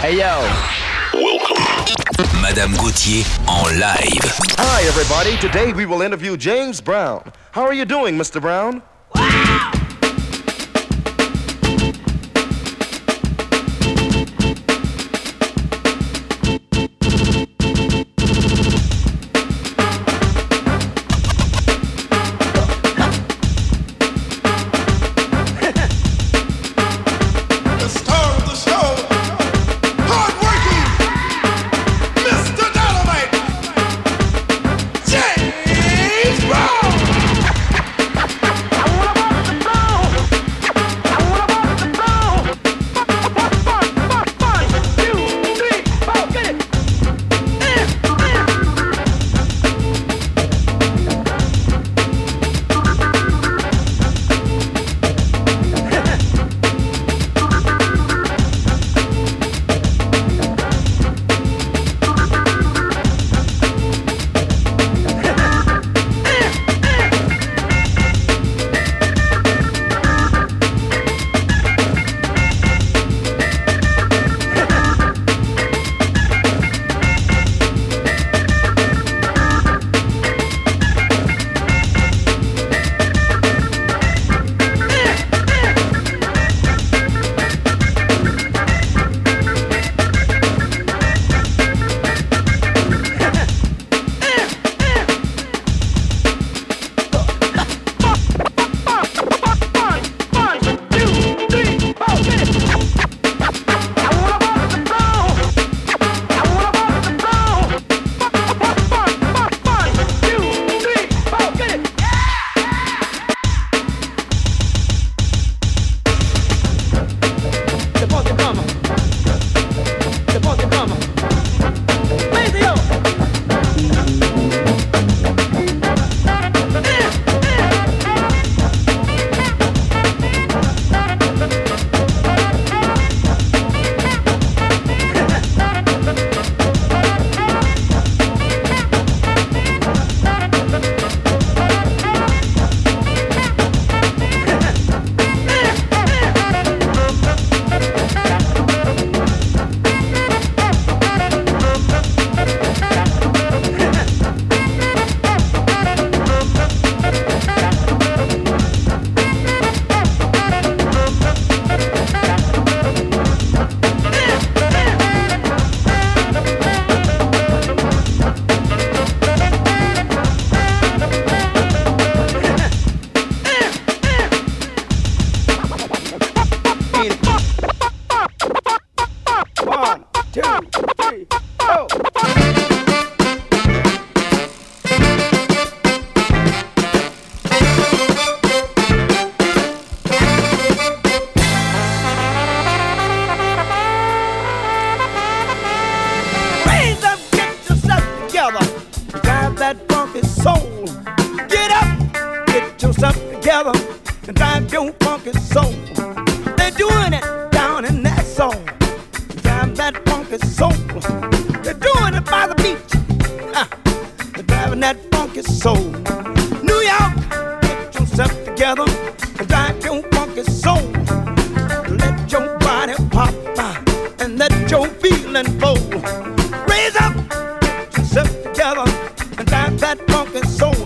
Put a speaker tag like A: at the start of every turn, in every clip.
A: Hey yo. Welcome.
B: Madame Gauthier en live.
C: Hi everybody. Today we will interview James Brown. How are you doing, Mr. Brown?
D: that funky soul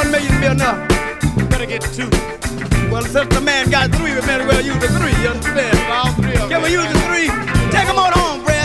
D: one million be enough. Better get two. Well, since the man got three, we better well use the three. You understand? All three of Can we use the three? Take them on home, Brad.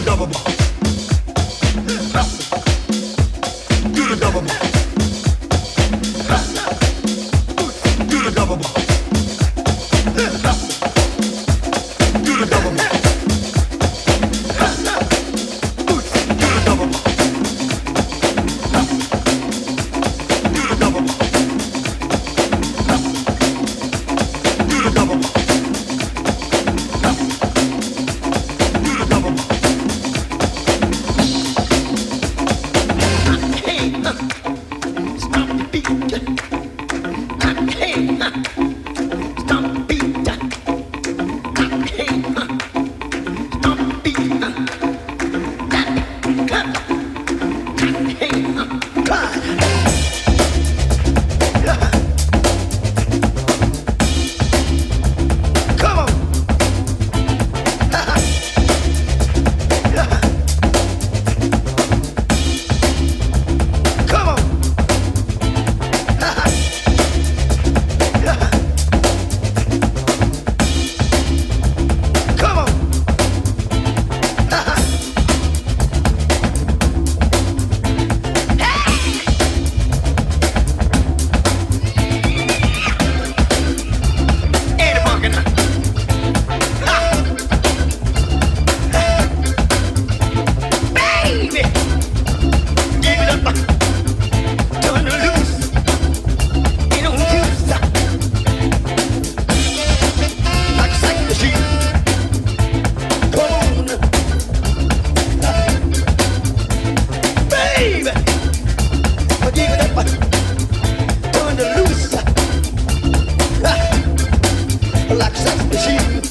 D: Double like sex machine.